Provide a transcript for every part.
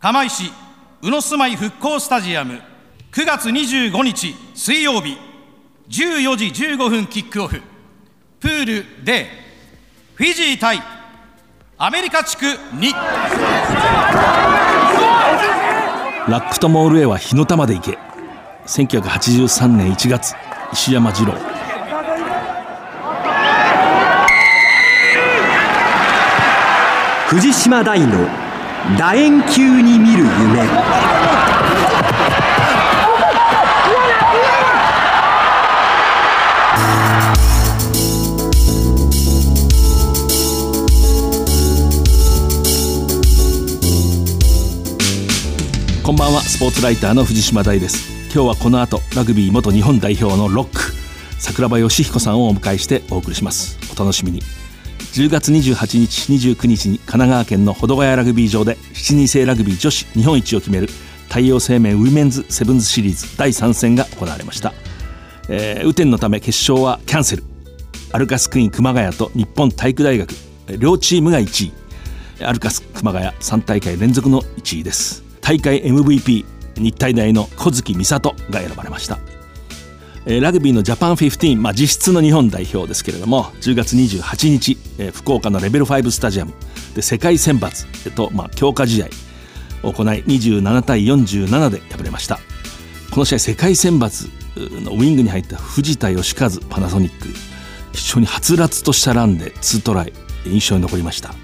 釜石宇野住まい復興スタジアム9月25日水曜日14時15分キックオフプール D フィジー対アメリカ地区2ラックとモール A は火の玉で行け。1983年1月石山二郎。藤島大の楕円球に見る夢。こんばんは。スポーツライターの藤島大です。今日はこの後ラグビー元日本代表のロック桜庭義彦さんをお迎えしてお送りします。お楽しみに。10月28日29日に神奈川県の保土ヶ谷ラグビー場で7人制ラグビー女子日本一を決める太陽生命ウィメンズセブンズシリーズ第3戦が行われました、えー、雨天のため決勝はキャンセル。アルカスクイーン熊谷と日本体育大学両チームが1位。アルカス熊谷3大会連続の1位です。大会 MVP 日体大の小月美里が選ばれました。ラグビーのジャパン15、まあ、実質の日本代表ですけれども10月28日福岡のレベル5スタジアムで世界選抜と、まあ、強化試合を行い27対47で敗れました。この試合世界選抜のウィングに入った藤田義和パナソニック非常にはつらつとしたランで2トライ印象に残りました。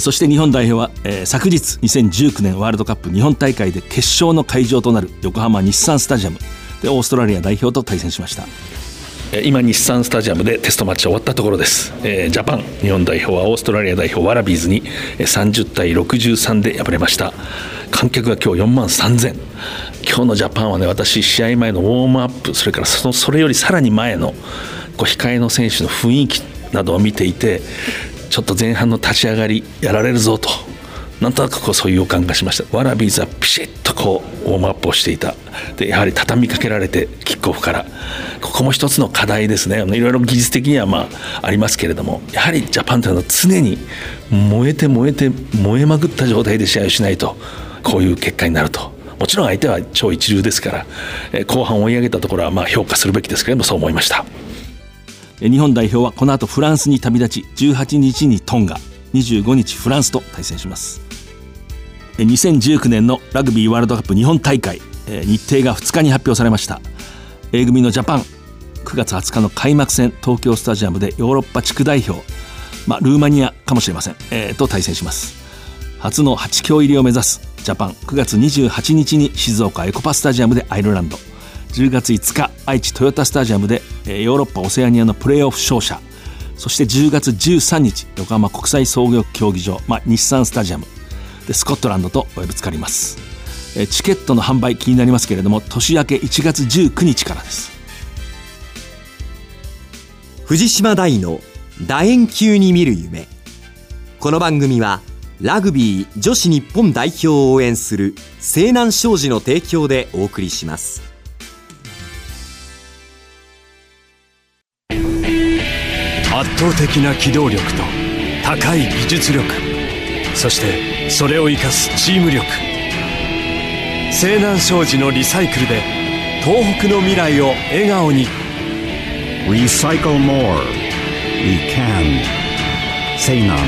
そして日本代表は、えー、昨日2019年ワールドカップ日本大会で決勝の会場となる横浜日産スタジアムでオーストラリア代表と対戦しました。今日産スタジアムでテストマッチ終わったところです、えー、ジャパン日本代表はオーストラリア代表ワラビーズに30対63で敗れました。観客が今日4万3000今日のジャパンはね私試合前のウォームアップそれからそのそれよりさらに前のこう控えの選手の雰囲気などを見ていてちょっと前半の立ち上がりやられるぞと。なんとなくこうそういう予感がしました。ワラビーズはピシッとこうウォームアップをしていた。でやはり畳みかけられてキックオフから。ここも一つの課題ですね。いろいろ技術的にはまあありますけれども。やはりジャパンというのは常に燃えて燃えて燃えまくった状態で試合をしないとこういう結果になると。もちろん相手は超一流ですから後半追い上げたところはまあ評価するべきですけれどもそう思いました。日本代表はこの後フランスに旅立ち18日にトンガ。25日フランスと対戦します。2019年のラグビーワールドカップ日本大会日程が2日に発表されました。A 組のジャパン9月20日の開幕戦東京スタジアムでヨーロッパ地区代表、まあ、ルーマニアかもしれません、えー、と対戦します。初の8強入りを目指すジャパン9月28日に静岡エコパスタジアムでアイルランド。10月5日愛知トヨタスタジアムでヨーロッパオセアニアのプレーオフ勝者。そして10月13日横浜国際総合競技場、まあ、日産スタジアム。でスコットランドとぶつかります。チケットの販売気になりますけれども年明け1月19日からです。藤島大の楕円球に見る夢。この番組はラグビー女子日本代表を応援する西南商事の提供でお送りします。圧倒的な機動力と高い技術力。そしてそれを生かすチーム力。西南商事のリサイクルで東北の未来を笑顔に「Recycle More」「We Can」西南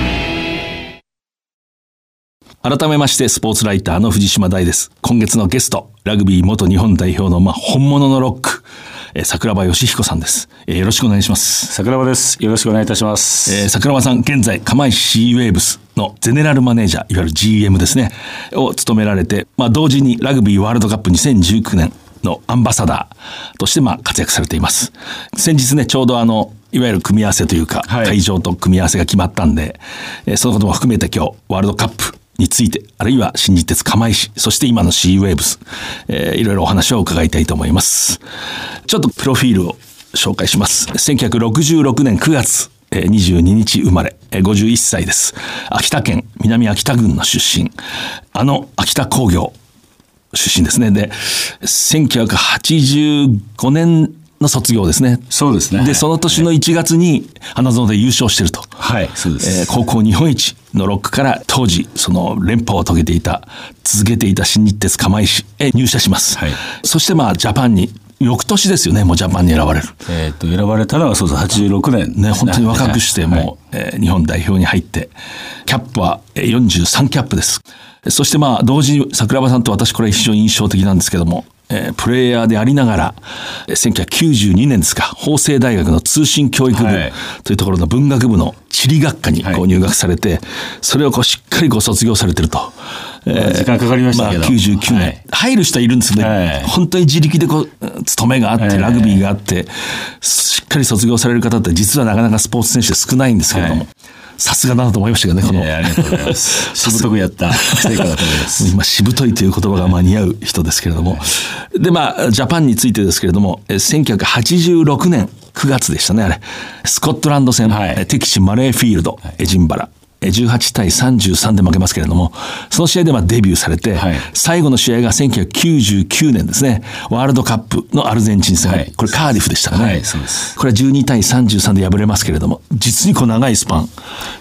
改めましてスポーツライターの藤島大です。今月のゲストラグビー元日本代表の、まあ、本物のロックえー、桜庭義彦さんです、えー、よろしくお願いします。桜庭です。よろしくお願いいたします、えー、桜庭さん現在釜石シーウェーブスのゼネラルマネージャーいわゆる GM ですねを務められて、まあ、同時にラグビーワールドカップ2019年のアンバサダーとしてまあ活躍されています。先日ねちょうどあのいわゆる組み合わせというか、はい、会場と組み合わせが決まったんで、えー、そのことも含めて今日ワールドカップについて、あるいは新日鉄釜石、そして今の C ウェーブス、えー、いろいろお話を伺いたいと思います。ちょっとプロフィールを紹介します。1966年9月、22日生まれ、51歳です。秋田県南秋田郡の出身。あの秋田工業出身ですね。で、1985年の卒業ですね。そうですね。で、その年の1月に花園で優勝してると。はい、そうです。えー高校日本一のロックから当時、その連覇を遂げていた、続けていた新日鉄釜石へ入社します。はいそしてまあ、ジャパンに、翌年ですよね、もうジャパンに選ばれる。えっと、選ばれたのがそうです、86年ですね、本当に若くして、はいもう、えー日本代表に入って、キャップはえー43キャップです。そしてまあ、同時に桜庭さんと私、これ非常に印象的なんですけども、えープレイヤーでありながら、えー1992年ですか、法政大学の通信教育部はい。というところの文学部の地理学科にこはい。う入学されて、それをこうしっかりご卒業されてると。えー時間かかりましたけど。まあ、99年、はい。入る人はいるんですね、はい。本当に自力でこう、勤めがあって、はい。ラグビーがあって、しっかり卒業される方って実はなかなかスポーツ選手で少ないんですけれども。はい、さすがだなと思いましたけどね、この。えーありがとうございます。しぶとくやった成果だと思います。今、しぶといという言葉がまあ似合う人ですけれども。で、まあ、ジャパンについてですけれども、えー1986年9月でしたね、あれ。スコットランド戦、はいえー敵地マレーフィールド、エジンバラ。えー18対33で負けますけれども、その試合でまあデビューされて、はい。最後の試合が1999年ですね、ワールドカップのアルゼンチン戦、はい。これカーディフでしたかね。はいこれは12対33で敗れますけれども、実にこう長いスパン、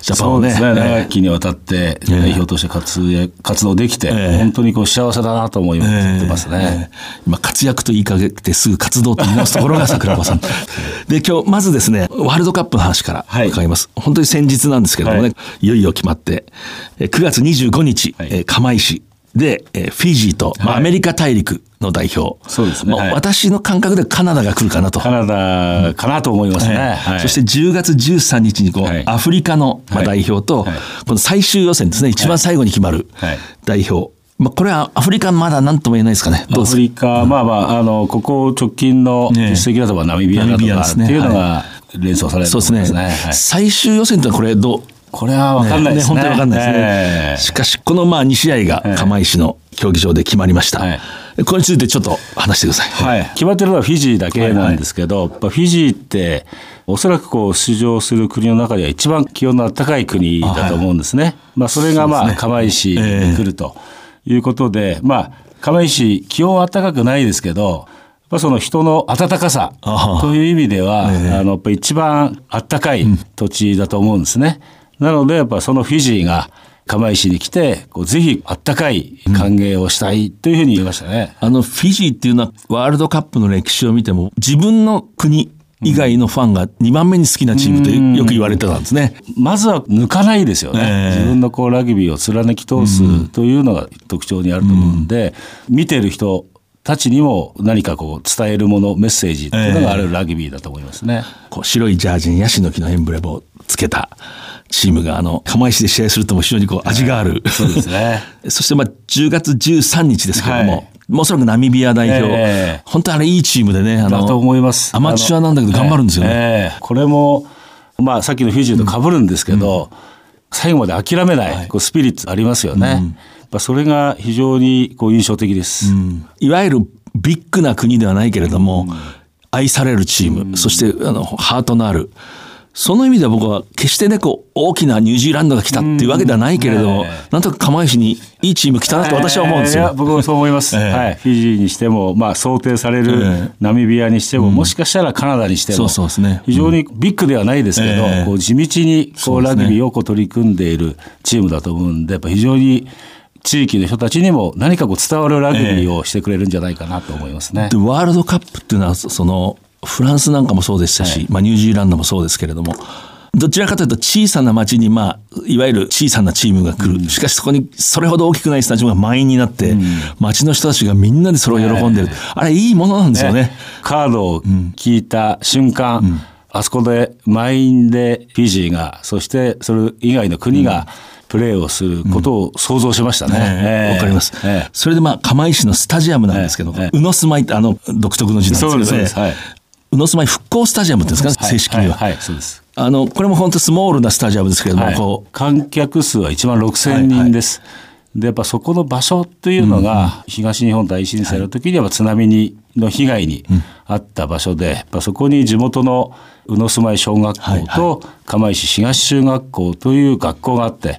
ジャパンをね、ね、えー長きにわたって代表として活躍活動できて、ええ。本当にこう幸せだなと思いますね。えー今、活躍と言いかけてすぐ活動と言い直すところが桜庭さん。で、今日、まずですね、ワールドカップの話からはい伺います。本当に先日なんですけどもね、よいよ決まって、えー9月25日、はい。えー釜石で、えーフィジーと、まあ、はい。アメリカ大陸の代表。そうですね。まあはい。私の感覚ではカナダが来るかなと。カナダかなと思いますね。はい。そして10月13日にこう、はい。アフリカの、まあ、はい。代表と、はい。この最終予選ですね、一番最後に決まるはい。代表。まあ、これはアフリカまだ何とも言えないですかね。どうアフリカ、まあまあ、あの、ここ直近のね実績だとナミビアだナミビアとかってですね。い。うのが連想されるとそうですね。はい。最終予選というのはこれどうこれは分かんないですね。本当に分かんないですね。ええしかし、このまあ2試合が釜石の競技場で決まりました。はいこれについてちょっと話してください。はい、決まってるのはフィジーだけなんですけど、やっぱフィジーって、おそらくこう出場する国の中では一番気温の暖かい国だと思うんですね。まあ、それがまあ、釜石に来るということで、まあ、釜石、気温は暖かくないですけど、まあ、その人の暖かさという意味では、あのやっぱ一番暖かい土地だと思うんですね。なので、やっぱそのフィジーが釜石に来て、こうぜひ暖かい歓迎をしたいというふうに言いましたね。あの、フィジーっていうのはワールドカップの歴史を見ても、自分の国以外のファンが2番目に好きなチームとよく言われてたんですね。まずは抜かないですよね、ええ。自分のこうラグビーを貫き通すというのが特徴にあると思うんで、見てる人たちにも何かこう伝えるものメッセージっていうのがあるラグビーだと思いますね。こう白いジャージにヤシの木のエンブレムをつけたチームが、あの、釜石で試合するとも非常にこう味がある。そうですね そしてまあ10月13日ですけれども、はいもうおそらくナミビア代表、ええ本当あれいいチームでね、あだと思います。アマチュアなんだけど頑張るんですよね。ええこれも、まあさっきのフィジーと被るんですけど、最後まで諦めない、こうスピリッツありますよね。やっぱそれが非常にこう印象的です。いわゆるビッグな国ではないけれども、愛されるチーム、そしてあのハートのある、その意味では僕は決してね、こう、大きなニュージーランドが来たっていうわけではないけれども、うん。ねなんとか釜石にいいチーム来たなと私は思うんですよ。えーいや僕もそう思います。ええ。はい。フィジーにしても、まあ想定されえるえナミビアにしても、もしかしたらカナダにしても、そうそうですね。非常にビッグではないですけど、ええ。こう地道にこうラグビーをこう取り組んでいるチームだと思うんで、やっぱ非常に地域の人たちにも何かこう伝わるラグビーをしてくれるんじゃないかなと思いますね。でワールドカップっていうのはそそのフランスなんかもそうでしたし、まあ、ニュージーランドもそうですけれどもどちらかというと小さな町に、まあ、いわゆる小さなチームが来る、しかしそこにそれほど大きくないスタジアムが満員になって、町の人たちがみんなでそれを喜んでる、あれいいものなんですよね。カードを聞いた瞬間、あそこで満員でフィジーが、そしてそれ以外の国がプレーをすることを想像しましたね。え。えわかります、ええ。それでまあ釜石のスタジアムなんですけど、ええ。宇野住まいってあの独特の字なんですけどそうです。そうですはい。宇野住まい復興スタジアムっていうんですか、はい。正式には、はい、はい。そうです。あのこれも本当スモールなスタジアムですけれども、はい。こう。観客数は1万6000人です。でやっぱそこの場所というのが、東日本大震災の時には津波にの被害にあった場所で、やっぱそこに地元の宇野住まい小学校と釜石東中学校という学校があって、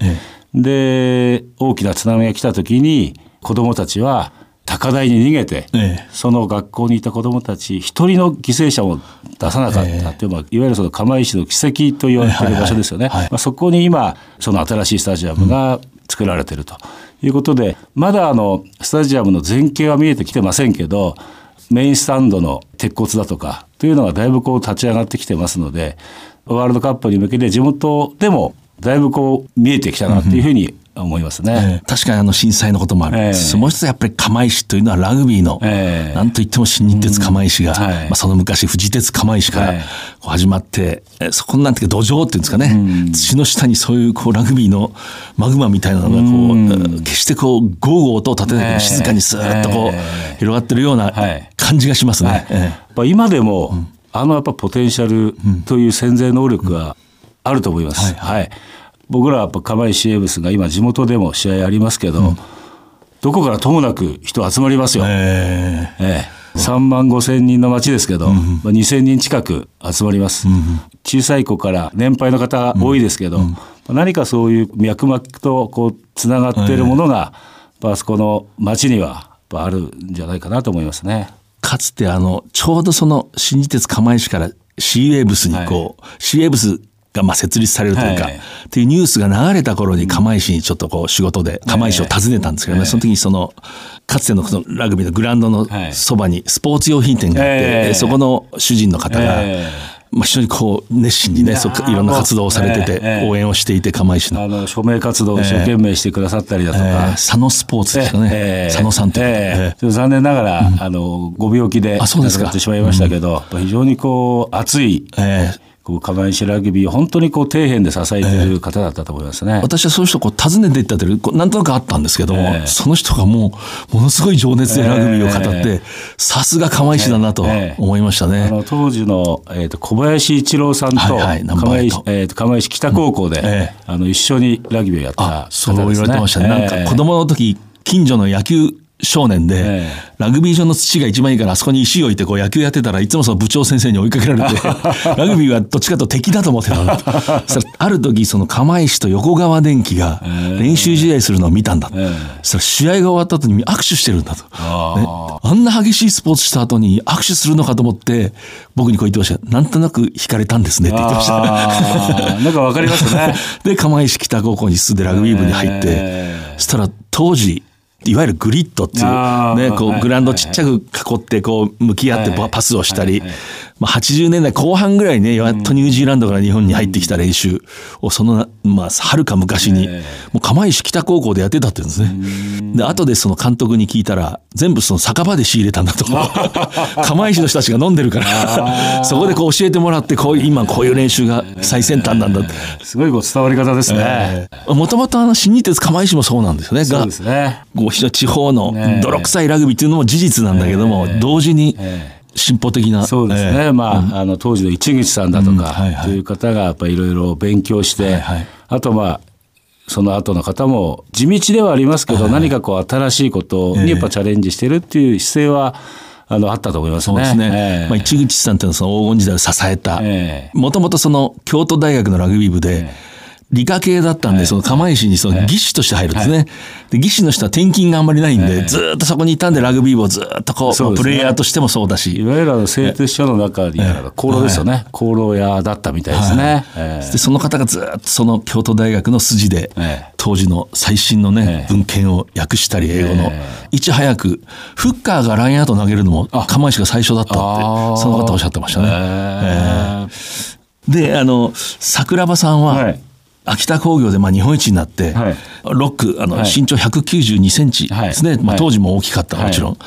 で大きな津波が来た時に子どもたちは高台に逃げて、ええ。その学校にいた子どもたち一人の犠牲者も出さなかったっていう、まあ、いわゆるその釜石の奇跡と言われている場所ですよね。はいはいはい。まあ、そこに今その新しいスタジアムが作られているということで、まだあのスタジアムの前景は見えてきてませんけどメインスタンドの鉄骨だとかというのがだいぶこう立ち上がってきてますのでワールドカップに向けて地元でもだいぶこう見えてきたなというふうに思いますね。えー確かにあの震災のこともある、ええ。もう一つやっぱり釜石というのはラグビーの、ええ。なんといっても新日鉄釜石が、うん。はい。まあ、その昔富士鉄釜石から始まって、えーそこになんていうか土壌っていうんですかね、土の下にそういうこうラグビーのマグマみたいなのがこう、うん。決してこうゴーゴー音を立てないけどええ。静かにスーッとこう、ええ。広がってるようなはい。感じがしますね。はい。ええ。やっぱ今でも、あのやっぱポテンシャルという潜在能力があると思います。はい僕らはやっぱ釜石エブスが今地元でも試合ありますけど、どこからともなく人集まりますよ。ええ。ええ、3万5千人の町ですけど、まあ、2千人近く集まります、小さい子から年配の方多いですけど、まあ何かそういう脈々とこうつながっているものが、やっぱあそこの町にはあるんじゃないかなと思いますね。かつてあの、ちょうどその新日鉄釜石からシーウェーブスにこう、シーウェーブスがまあ設立されるというか、はい。っていうニュースが流れた頃に釜石にちょっとこう仕事で釜石を訪ねたんですけどね、その時にその、かつてのそのラグビーのグラウンドのはい。そばにスポーツ用品店があって、ええ。そこの主人の方が、えまあ、非常にこう熱心にね、そいろんな活動をされてて、ええ。応援をしていて釜石の。あの署名活動を一生懸命してくださったりだとえか、ー佐野スポーツですかね、ええ。佐野さんという方ええ。ええ。ちょっと残念ながら、あのご病気で亡くなってしまいましたけど、非常にこう熱い、ええこう釜石ラグビーを本当にこう底辺で支えている方だったと思いますね。私はそういう人をこう訪ねていったというなんとなくあったんですけども、ええその人がもうものすごい情熱でラグビーを語って、えさすが釜石だなとええ思いましたね。あの当時の、えー、と小林一郎さんとはいはいナンバー釜エイト、石えーと釜石北高校で、うんええあの一緒にラグビーをやった方あですね。そう言われてましたね。なんかええ子供の時、近所の野球少年で、えラグビー場の土が一番いいからあそこに石を置いてこう野球やってたらいつもその部長先生に追いかけられて、ラグビーはどっちかというと敵だと思ってたんだと。そしたらある時その釜石と横川電機が練習試合するのを見たんだ。えそしたら試合が終わった後に握手してるんだと。あねあんな激しいスポーツした後に握手するのかと思って、僕にこう言ってました。なんとなく惹かれたんですねって言ってました。なんかわかりますね。で、釜石北高校に進んでラグビー部に入って、えそしたら当時、いわゆるグリッドっていう、ね、こうグラウンドちっちゃく囲って、こう向き合ってはいパスをしたりまあ80年代後半ぐらいにね、やっとニュージーランドから日本に入ってきた練習を、その、まあ、はるか昔に、もう釜石北高校でやってたって言うんですね。で、後でその監督に聞いたら、全部その酒場で仕入れたんだと。釜石の人たちが飲んでるから、そこでこう教えてもらって、こういう、今こういう練習が最先端なんだって。すごいこう伝わり方ですね。もともとあの新日鉄釜石もそうなんですよね。がそうですね。こう地方の泥臭いラグビーっていうのも事実なんだけども、同時にえ進歩的な。そうですね、ええ。まあ、あの当時の市口さんだとうん。はいはい。かという方がやっぱりいろいろ勉強して、はいはい。あとまあその後の方も地道ではありますけど、何かこう新しいことにやっぱチャレンジしてるっていう姿勢はあのあったと思いますね。そうですね。ええ。まあ、市口さんっていうのはその黄金時代を支えたえ。もともとその京都大学のラグビー部で、理科系だったんで、その釜石にその技師として入るんですね。で、技師の人は転勤があんまりないんで、ずーっとそこにいたんでラグビー部をずーっとこう、プレイヤーとしてもそうだいし、わゆる製鉄所の中にある香炉ですよね。香炉屋だったみたいですね。ええ。でその方がずーっとその京都大学の筋で、ええ。当時の最新のね、ええ。文献を訳したり英語の、えいち早くフッカーがラインアウト投げるのも釜石が最初だったってその方おっしゃってましたね。え。であの桜庭さんは、はい秋田工業でまあ日本一になって、はい。ロックあの、はい。身長192センチですね、まあ、当時も大きかったもちろん、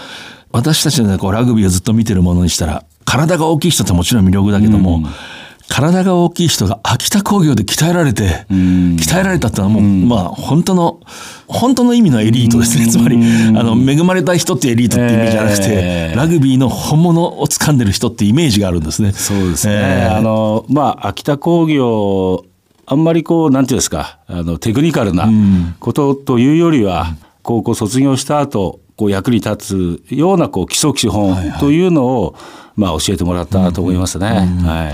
私たちの、ね、こうラグビーをずっと見てるものにしたら体が大きい人ってもちろん魅力だけども、体が大きい人が秋田工業で鍛えられて、鍛えられたってのはもう、まあ本当の本当の意味のエリートですね、つまりあの恵まれた人ってエリートって意味じゃなくて、えーラグビーの本物を掴んでる人ってイメージがあるんですね。そうですね。えーあの、まあ、秋田工業、あんまりこう、なんていうんですか、あの、テクニカルなことというよりは、高校卒業した後、こう役に立つようなこう基礎基本というのを、まあ、教えてもらったと思いますね。は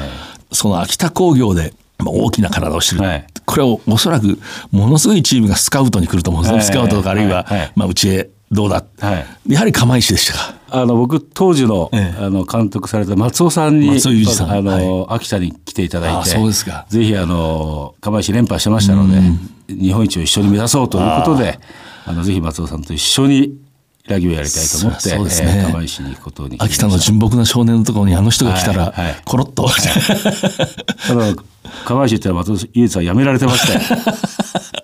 い。その秋田工業でまあ大きな体をしてる、はい。これをおそらくものすごいチームがスカウトに来ると思うんですね、はい。スカウトとかあるいは、はい。はい。まあ、うちへどうだ、はい。やはり釜石でしたか。あの僕当時の,、ええ。あの監督された松尾さんに松尾さん。あの、秋田に来ていただいあてそうですか。ぜひあの釜石連覇してましたので日本一を一緒に目指そうということであのぜひ松尾さんと一緒にラグビーをやりたいと思ってそうですね。えー釜石に行くことに秋田の純朴な少年のところにあの人が来たら、はいはい。コロッと、ただ釜石ってのは松尾さん辞められてましたよ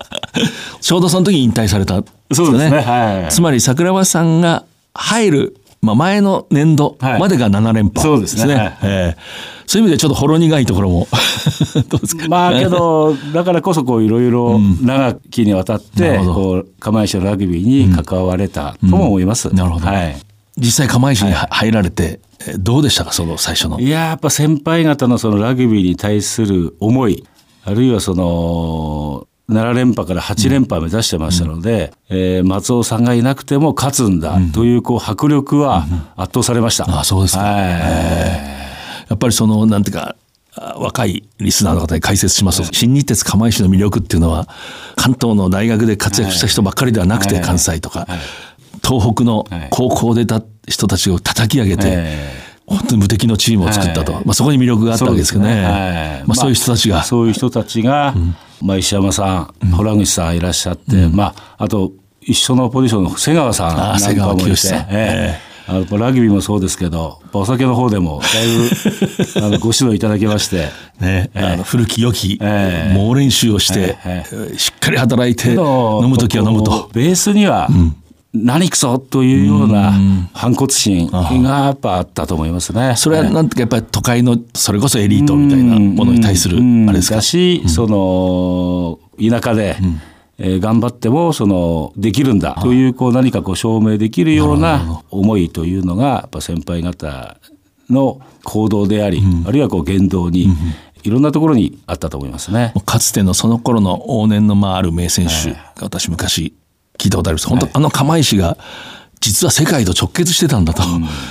ちょうどその時に引退されたんですよそうですね。はい。つまり桜庭さんが入る、まあ、前の年度までが7連覇そうですね。はい。ええ。そういう意味でちょっとほろ苦いところも。どうですか？まあけどだからこそこういろいろ長きにわたってなるほど。こう釜石のラグビーに関われたとも思います。なるほど。はい。実際釜石に入られて、えどうでしたか？その最初の。いややっぱ先輩方のそのラグビーに対する思いあるいはその7連覇から8連覇を目指してましたので、えー松尾さんがいなくても勝つんだというこう迫力は圧倒されました。あそうですか。はい。やっぱりそのなんていうかあ若いリスナーの方に解説しますと、新日鉄釜石の魅力っていうのは関東の大学で活躍した人ばっかりではなくて、はい。関西とか、東北の高校でた人たちを叩き上げて、え本当に無敵のチームを作ったと、はい。まあ、そこに魅力があったわけですけどね。そうですはいまあ、そういう人たちが、そういう人たちが、まあ、石山さん、洞口さんいらっしゃって、まあ、あと一緒のポジションの瀬川さんあなん瀬川かもいて、清さん。ええ。あのラグビーもそうですけどお酒の方でもだいぶ あのご指導いただきまして。ねあの古き良き、ええ。猛練習をして、えしっかり働いて飲む時は飲むと。ベースには、何くそというような反骨心がやっぱあったと思いますね。それはなんてかやっぱり都会のそれこそエリートみたいなものに対するうん。あれですか？だし、その田舎で、えー頑張ってもそのできるんだというこう何かこう証明できるような思いというのがやっぱ先輩方の行動であり、あるいはこう言動に、いろんなところにあったと思いますね。かつてのその頃の往年のまあある名選手が私昔聞いたことあります。本当、あの釜石が実は世界と直結してたんだと、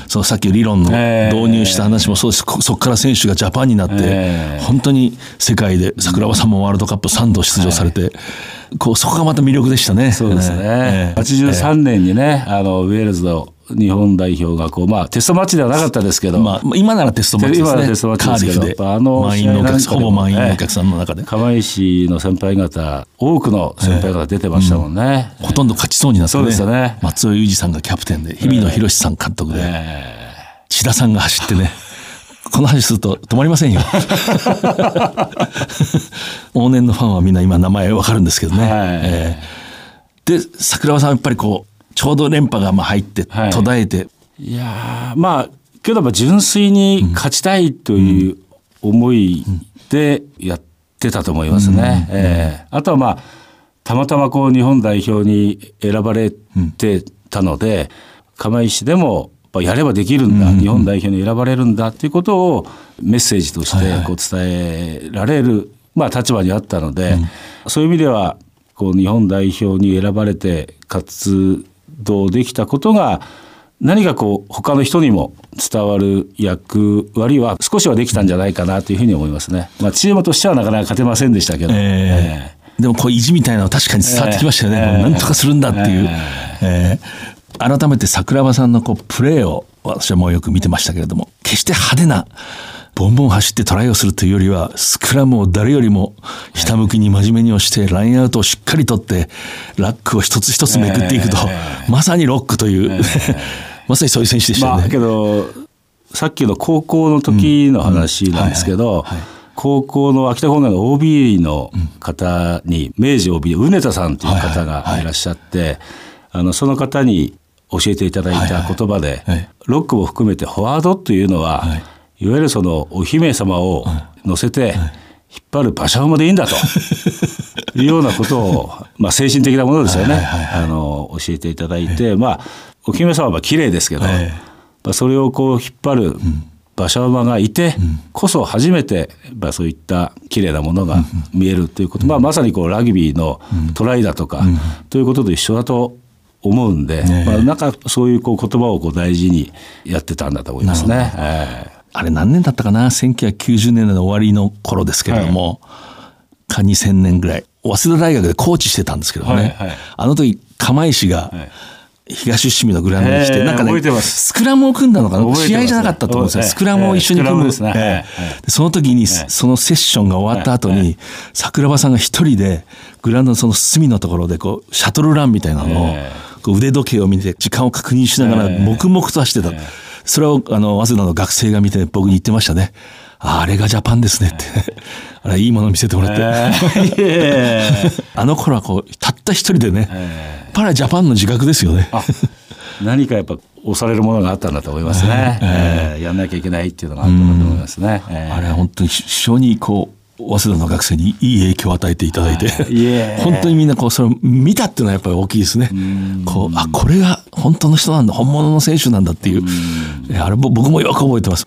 そのさっき理論のええ導入した話もそうです、こそこから選手がジャパンになって、ええ本当に世界で桜庭さんもワールドカップ3度出場されて、こうそこがまた魅力でしたね。そうですね。ええ。83年にね、あのウェールズの日本代表がこうまあテストマッチではなかったですけど、まあ、今ならテストマッチですね。今ならテストマッチですけど。あの満員のお客さん、ほぼ満員のお客さんの中で、釜石の先輩方多くの先輩方出てましたもんね。ほとんど勝ちそうになってそうですよね。松尾裕二さんがキャプテンで、日比野博さん監督で、千田さんが走ってね、この話すると止まりませんよ。往年のファンはみんな今名前わかるんですけどね。はい。えーで、桜庭さんはやっぱりこう、ちょうど連覇がまあ入って、はい。途絶えて、いやーまあけどまあ純粋に勝ちたいという思いでやってたと思いますね。ええ。あとはまあたまたまこう日本代表に選ばれてたので、釜石でもやっぱやればできるんだ、日本代表に選ばれるんだっていうことをメッセージとしてこう伝えられる、まあ、立場にあったので、そういう意味ではこう日本代表に選ばれて活動できたことが何かこう他の人にも伝わる役割は少しはできたんじゃないかなというふうに思いますね。まあ、チームとしてはなかなか勝てませんでしたけど。えーでもこう意地みたいなのは確かに伝わってきましたよね。えーなんとかするんだっていう。えー改めて桜庭さんのこうプレーを私はもうよく見てましたけれども、決して派手な、ボンボン走ってトライをするというよりは、スクラムを誰よりもひたむきに真面目に押して、ラインアウトをしっかり取って、ラックを一つ一つめくっていくと、まさにロックという、まさにそういう選手でしたよね。まあけどさっきの高校の時の話なんですけど、高校の秋田工業の OB の方に、明治 OB で畝田さんという方がいらっしゃって、あのその方に教えていただいた言葉で、ロックも含めてフォワードというのは、い、わゆるそのお姫様を乗せて引っ張る馬車馬でいいんだと。いうようなことを、まあ、精神的なものですよね、あの教えていただいて、まあ、お姫様は綺麗ですけど、はい。まあ、それをこう引っ張る馬車馬がいてこそ初めて、まあ、そういった綺麗なものが見えるということ、まあ、まさにこうラグビーのトライだとか、ということと一緒だと思うんで、まあ、なんかそういうこう言葉をこう大事にやってたんだと思いますね。ええあれ何年だったかな？1990年代の終わりの頃ですけれども、か2000年ぐらい早稲田大学でコーチしてたんですけどね、はいはい。あの時釜石がはい。東伏見のグラウンドに来て、えーなんかねスクラムを組んだのかな、試合じゃなかったと思うんですよ、ええスクラムを一緒に組む、ええスクラムですね。ええでその時に、そのセッションが終わった後に、桜庭さんが一人で、グラウンドのその隅のところでこう、シャトルランみたいなのを、えこう腕時計を見て、時間を確認しながら、ええ黙々と走ってた。それを、あの、早稲田の学生が見て、僕に言ってましたね。ああれがジャパンですねって。あれ、いいものを見せてもらって。えー あの頃はこう、たった一人でね、パラジャパンの自覚ですよね。あ何かやっぱ押されるものがあったんだと思いますね、えーやんなきゃいけないっていうのがあったんだと思いますね、えーあれは本当に非常にこう、早稲田の学生にいい影響を与えていただいて、本当にみんなこう、それを見たっていうのはやっぱり大きいですね。こう、あ、これが本当の人なんだ、本物の選手なんだっていう。あれぼ僕もよく覚えてます。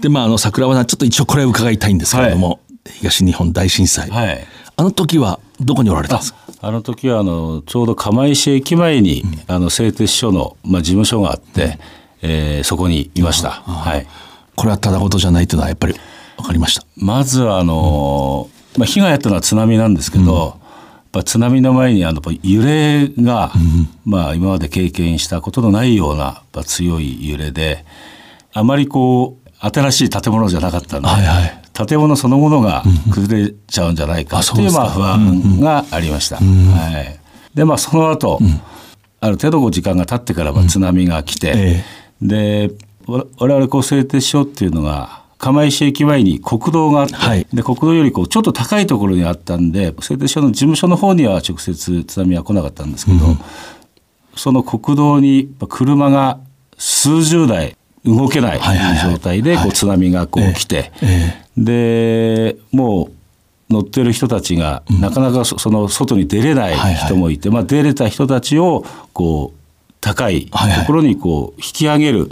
で、まあ、あの、桜庭さん、ちょっと一応これを伺いたいんですけれども、東日本大震災。はい。あの時はどこにおられたんですか？あの時はあのちょうど釜石駅前に、あの製鉄所の、まあ、事務所があって、えーそこにいました、はい、これはただ事じゃないというのはやっぱり分かりました。まずはあの、まあ、被害あったのは津波なんですけど、やっぱ津波の前にあの揺れが、まあ、今まで経験したことのないような強い揺れであまりこう新しい建物じゃなかったんで、はいはい。建物そのものが崩れちゃうんじゃないかっていうまあ不安がありました。はい、でまあその後、ある程度時間が経ってからまあ津波が来て、え。でわ我々こう製鉄所っていうのが釜石駅前に国道があって、はい。で国道よりこうちょっと高いところにあったんで製鉄所の事務所の方には直接津波は来なかったんですけど、その国道に車が数十台動けない状態でこう津波がこう来て、えでもう乗ってる人たちがなかなかそその外に出れない人もいて、まあ、出れた人たちをこう高いところにこう引き上げる。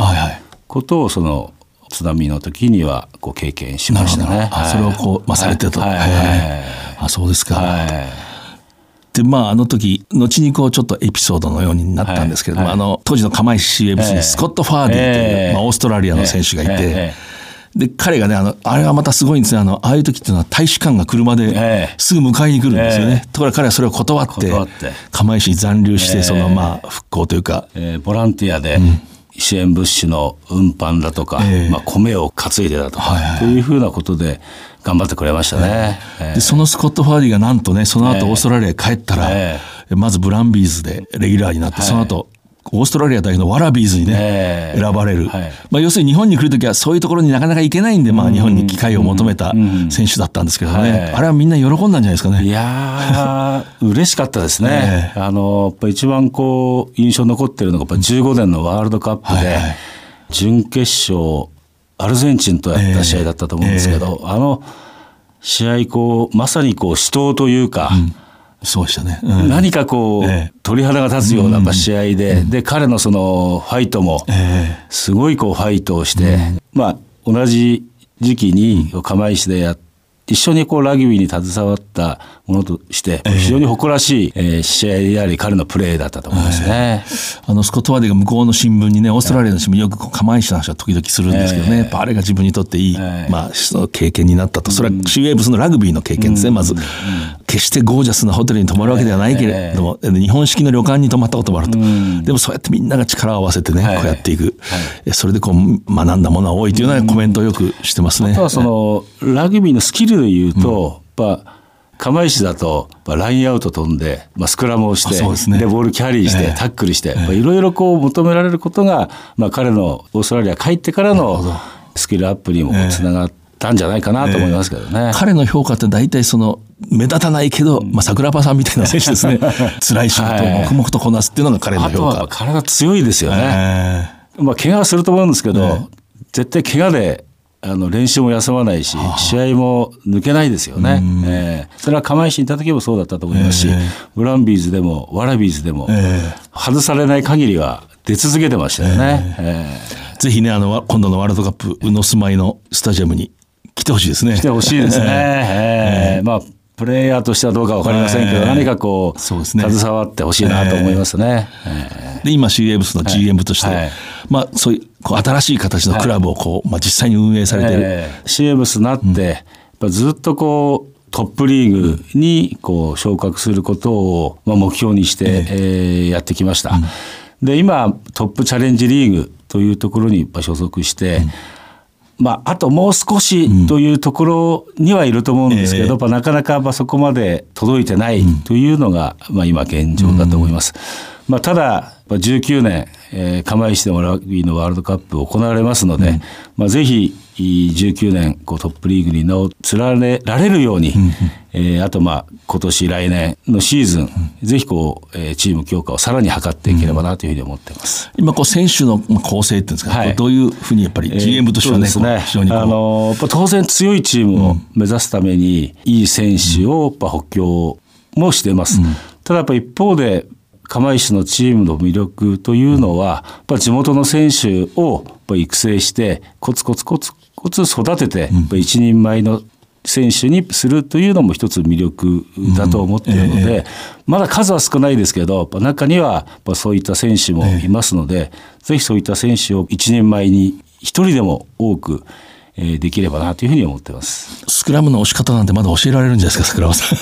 ことをその津波の時にはこう経験しましたね。はい。それをこうまあされてと。はい。あ、そうですか。はい。で、まあ、あの時、後にこう、ちょっとエピソードのようになったんですけれども、はい。あの、当時の釜石えにスコット・ファーディーという、ええ。まあ、オーストラリアの選手がいて、えで、彼がね、あの、あれがまたすごいんですね。あの、ああいう時っていうのは大使館が車でええ。すぐ迎えに来るんですよね。えところが彼はそれを断って、釜石に残留して、ええ。その、まあ、復興というか、えーボランティアで支援物資の運搬だとか、ええ。まあ、米を担いでだとか、はいはいとい。うふうなことで頑張ってくれましたね。えで、そのスコット・ファーディーがなんとね、その後ええ。オーストラリアへ帰ったら、えまずブランビーズでレギュラーになって、その後、オーストラリア代表のワラビーズにね、ええ。選ばれる。はい。まあ、要するに日本に来るときはそういうところになかなか行けないんで、まあ、日本に機会を求めた選手だったんですけどね、はい。あれはみんな喜んだんじゃないですかいね。やー、嬉しかったですね。えあの、やっぱ一番こう、印象に残ってるのが、やっぱ15年のワールドカップではいはい、準決勝、アルゼンチンとやった試合だったと思うんですけど、あの、試合、こう、まさにこう、死闘というか、そうでしたね。うん。何かこう、ええ。鳥肌が立つような試合で、で、彼のその、ファイトも、えすごいこうファイトをして、まあ同じ時期に釜石でやっ一緒にこうラグビーに携わったものとして、非常に誇らしい、えー試合であり、彼のプレーだったと思いますね。あのスコット・ワーディが向こうの新聞にね、オーストラリアの新聞によく釜石の話は時々するんですけどね、ええ。やっぱあれが自分にとっていい、ええ。まあ、その経験になったと。それはシーウェーブスのラグビーの経験ですね、まず。決してゴージャスなホテルに泊まるわけではないけれども、で日本式の旅館に泊まったこともあると。でもそうやってみんなが力を合わせてね、はいこうやっていく。それでこう学んだものは多いというようなコメントをよくしてますね。あとはそのラグビーのスキルで言うと、やっぱ釜石だとラインアウト飛んで、まあ、スクラムをしてあそうでボールキャリーして、ええ。タックルしていろいろこう求められることが、まあ、彼のオーストラリア帰ってからのスキルアップにもつながったんじゃないかなと思いますけどね。彼の評価って大体その目立たないけど、まあ、桜庭さんみたいな選手ですね。辛い仕事を黙々とこなすっていうのが彼の評価。体強いですよね。えまあ、怪我はすると思うんですけど、絶対怪我であの練習も休まないし、試合も抜けないですよね。ええそれは釜石にいた時もそうだったと思いますし、ブランビーズでもワラビーズでも、え外されない限りは出続けてましたよね。ええーぜひね、あの、今度のワールドカップ、宇野住まいのスタジアムに来てほしいですね。来てほしいですね。ええ。まあプレイヤーとしてはどうかわかりませんけど、ええ。何かこうそうですね。携わってほしいなと思いますね。ええ。で、今、シーエブスの GM として、はい。まあ、そういう、こう、新しい形のクラブをこう、まあ、実際に運営されてる。えーエムスになって、やっぱずっとこうトップリーグにこう昇格することを、まあ、目標にして、えーやってきました。で今トップチャレンジリーグというところに所属して、まあ、あともう少しというところにはいると思うんですけど、やっぱなかなかやっぱそこまで届いてないというのが、まあ、今現状だと思います。まあ、ただ、やっぱ19年、えー釜石でもラグビーのワールドカップ行われますので、まあ、ぜひ19年こうトップリーグに名を連ねられるように、えーあとまあ今年来年のシーズン、ぜひこう、えーチーム強化をさらに図っていければなというふうに思っています。今こう選手のまあ構成っていうんですか、はい。どういうふうにやっぱり GM としてはね、そうですね。あの当然強いチームを目指すために、いい選手をやっぱ補強もしています。ただやっぱ一方で釜石のチームの魅力というのは、やっぱ地元の選手を育成してコツコツコツコツ育てて、やっぱ一人前の選手にするというのも一つ魅力だと思っているので、まだ数は少ないですけど、中にはそういった選手もいますので、ぜひそういった選手を一人前に一人でも多く、えーできればなというふうに思ってます。スクラムの押し方なんてまだ教えられるんじゃないですか、スクラムさん。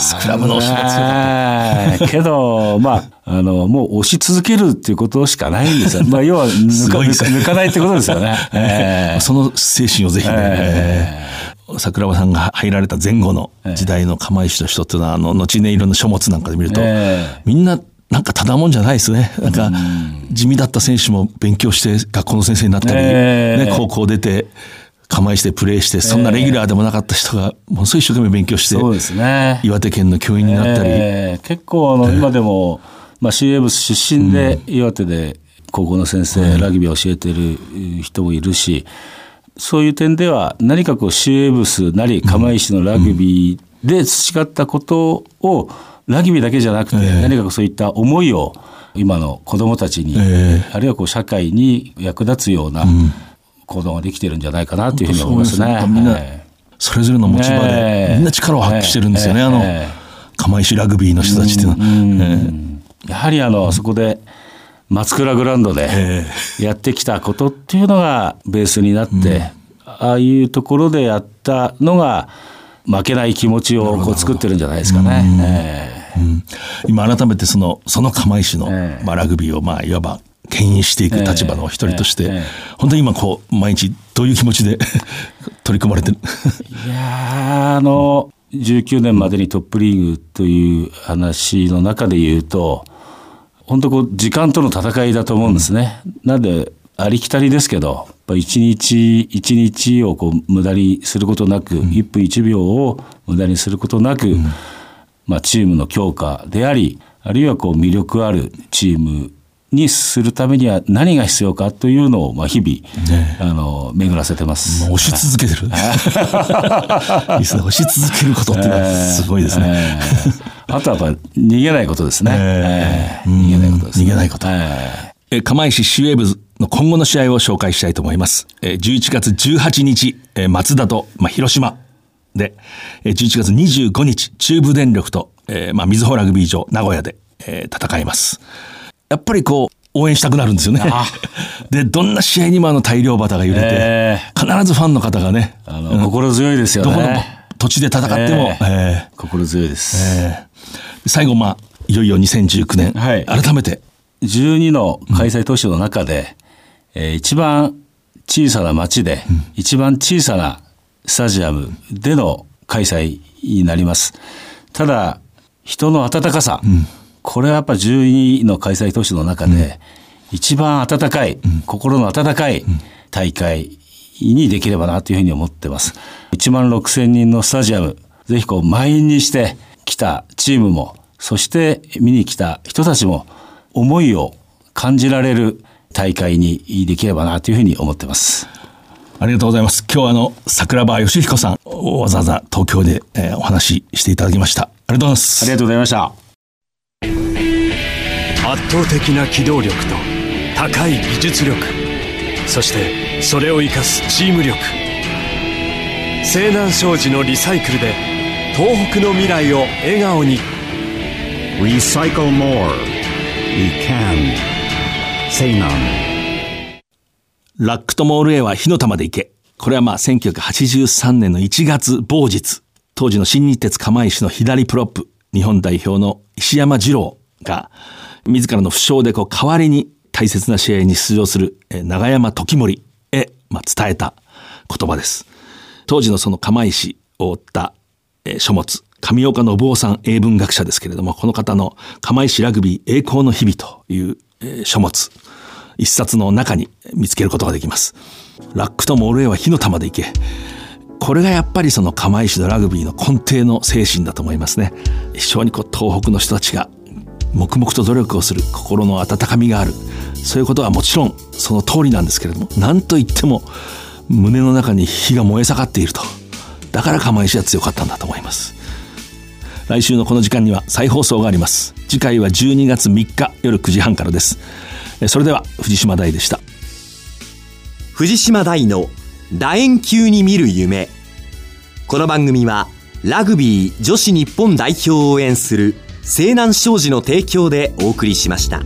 スクラムの押しが強かった。けど、まあ、あの、もう押し続けるっていうことしかないんですよ。まあ、要は抜か抜かないってことですよね。え ーその精神をぜひね、えー桜庭さんが入られた前後の時代の釜石の人っていうのは、あの、後音色の書物なんかで見ると、えみんな、なんかただもんじゃないですね。なんか、地味だった選手も勉強して学校の先生になったり、ええ。ね、高校出て、釜石でプレーして、そんなレギュラーでもなかった人が、ものすごい一生懸命勉強して、そうですね。岩手県の教員になったり、えー結構あの、今でも、まあ、CA 部出身で岩手で高校の先生、ラグビーを教えてる人もいるしそういう点では何かこう CA ブスなり釜石のラグビーで培ったことをラグビーだけじゃなくて、何かそういった思いを今の子どもたちに、えあるいはこう社会に役立つような行動ができてるんじゃないかなというふうに思いますね。それぞれの持ち場でえ、え。みんな力を発揮してるんですよね、ええ。あのええ、釜石ラグビーの人たちっていうのは。ええ。やはりあの、そこで松倉グラウンドでやってきたことっていうのがベースになって、ああいうところでやったのが負けない気持ちをこう作ってるんじゃないですかね。ええ。うん。今改めてそのその釜石の、ええまあ、ラグビーをまあいわば牽引していく立場の一人として、ええ。ええ本当に今こう毎日どういう気持ちで 取り組まれてる？いやーあの19年までにトップリーグという話の中で言うと本当こう時間との戦いだと思うんですね。なんでありきたりですけど一日一日をこう無駄にすることなく、1分1秒を無駄にすることなく、まあ、チームの強化でありあるいはこう魅力あるチームにするためには何が必要かというのをまあ日々、あの巡らせてます。押し続けてる。押し続けることっていうのは すごいですね、えー。あとはやっぱ逃げないことですね。ええー。逃げないことです、ね。逃げないこと。ええー釜石シュエーブズの今後の試合を紹介したいと思います。えー11月18日、えー松田と、まあ、広島で、えー11月25日、中部電力と、えーまあ、水穂ラグビー場、名古屋で、えー戦います。やっぱりこう、応援したくなるんですよね。で、どんな試合にもあの大量旗が揺れて、え必ずファンの方がね、ーあの心強いですよどこのね。土地で戦っても、えーえー心強いです。えー最後、まあ、いよいよ2019年、はい改めて、12の開催都市の中で、えー一番小さな町で、一番小さなスタジアムでの開催になります。ただ、人の温かさ、これはやっぱ12の開催都市の中で、一番温かい、心の温かい大会にできればなというふうに思ってます。1万6千人のスタジアム、ぜひこう満員にして来たチームも、そして見に来た人たちも、思いを感じられる大会にできればなというふうに思ってます。ありがとうございます。今日はあの、桜庭義彦さん、わざわざ東京で、えーお話ししていただきました。ありがとうございます。ありがとうございました。圧倒的な機動力と高い技術力そしてそれを生かすチーム力西南商事のリサイクルで東北の未来を笑顔に Recycle more. We can. Say none. ラックとモール A は火の玉で行け。これはまあ1983年の1月某日、当時の新日鉄釜石の左プロップ、日本代表の石山二郎が、自らの負傷でこう代わりに大切な試合に出場する長山時盛へ、ま、伝えた言葉です。当時のその釜石を追った書物、上岡信夫さん英文学者ですけれども、この方の釜石ラグビー栄光の日々という書物、一冊の中に見つけることができます。ラックとモールへは火の玉でいけ。これがやっぱりその釜石のラグビーの根底の精神だと思いますね。非常にこう東北の人たちが黙々と努力をする心の温かみがある。そういうことはもちろんその通りなんですけれども、何と言っても胸の中に火が燃え盛っていると。だから釜石は強かったんだと思います。来週のこの時間には再放送があります。次回は12月3日夜9時半からです。それでは藤島大でした。藤島大の楕円球に見る夢この番組はラグビー女子日本代表を応援する西南商事の提供でお送りしました。